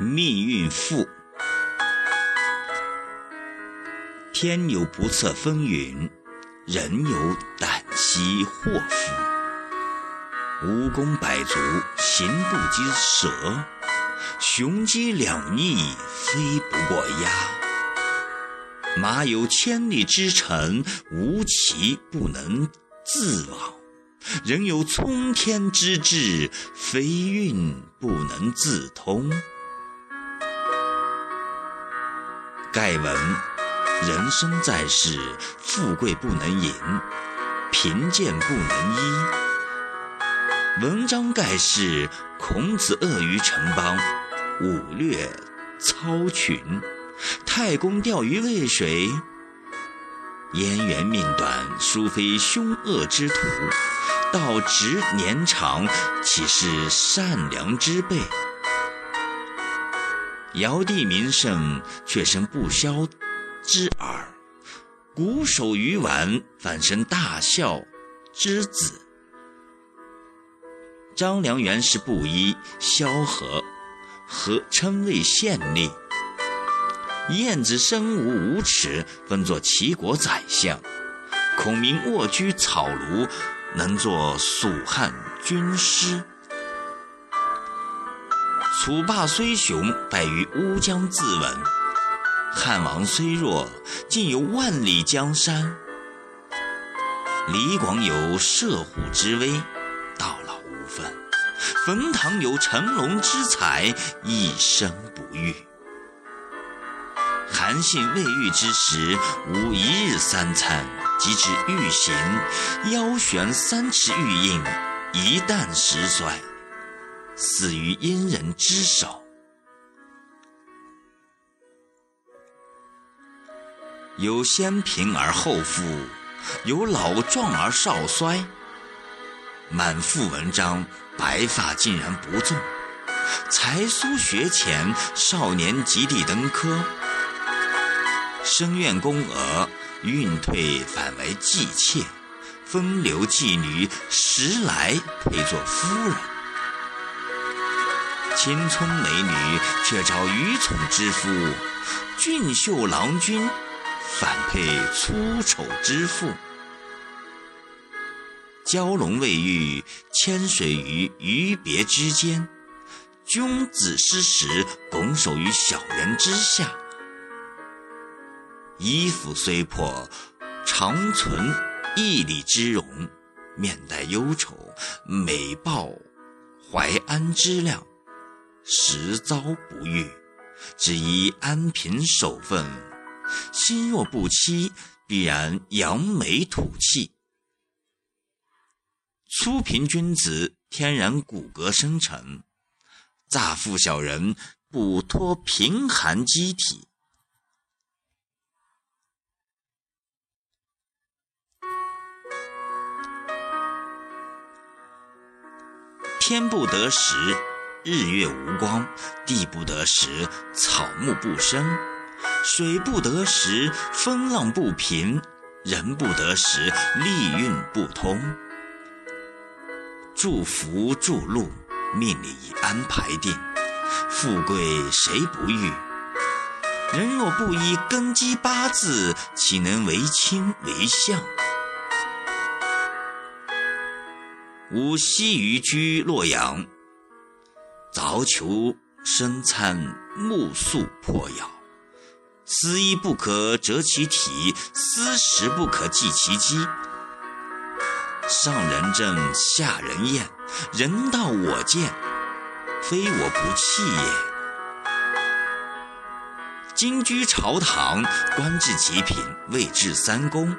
命运赋。天有不测风云，人有旦夕祸福。蜈蚣百足，行不及蛇；雄鸡两翼，飞不过鸦。马有千里之程，无骑不能自往；人有冲天之志，非运不能自通。盖闻。人生在世，富贵不能淫，贫贱不能移。文章盖世，孔子恶于城邦，武略操群。太公钓鱼渭水，燕园命短，殊非凶恶之徒。道直年长，岂是善良之辈？尧帝名盛，却生不肖。之耳，鼓手鱼丸，反生大孝之子。张良原是布衣，萧何何称谓县吏。晏子身无五尺，分作齐国宰相。孔明卧居草庐，能作蜀汉军师。楚霸虽雄，败于乌江自刎。汉王虽弱，竟有万里江山。李广有射虎之威，到老无分；冯唐有乘龙之才，一生不遇。韩信未遇之时，无一日三餐；及至欲行，腰悬三尺玉印，一旦失衰，死于阴人之手。有先贫而后富，有老壮而少衰。满腹文章，白发竟然不纵；才疏学浅，少年及第登科。生愿宫娥，运退反为妓妾；风流妓女，时来配作夫人。青春美女，却招愚蠢之夫；俊秀郎君。反配粗丑之妇，蛟龙未遇，千水于鱼别之间。君子失时，拱手于小人之下。衣服虽破，常存义理之容；面带忧愁，美报怀安之量。实遭不遇，只宜安贫守分。心若不欺，必然扬眉吐气。粗贫君子，天然骨骼生成；乍富小人，不脱贫寒机体。天不得时，日月无光；地不得时，草木不生。水不得时，风浪不平；人不得时，利运不通。祝福祝禄，命里已安排定。富贵谁不欲？人若不依根基八字，岂能为卿为相？吾昔于居洛阳，凿求生餐，木粟破窑。思衣不可折其体，思食不可计其饥。上人正，下人厌，人道我贱，非我不弃也。今居朝堂，官至极品，位至三公，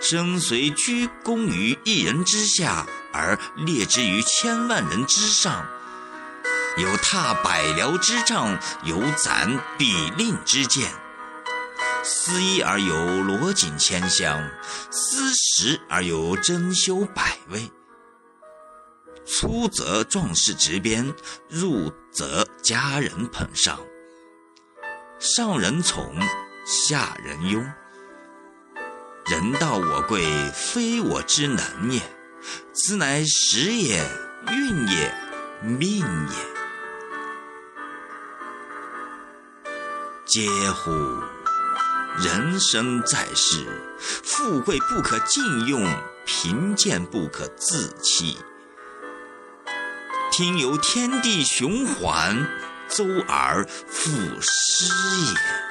身虽居功于一人之下，而列之于千万人之上。有踏百僚之杖，有攒比令之剑。思衣而有罗锦千香，思食而有珍馐百味。出则壮士执鞭，入则佳人捧上。上人宠，下人拥。人道我贵，非我之能也。此乃时也，运也，命也。嗟乎！人生在世，富贵不可尽用，贫贱不可自欺。听由天地循环，周而复始也。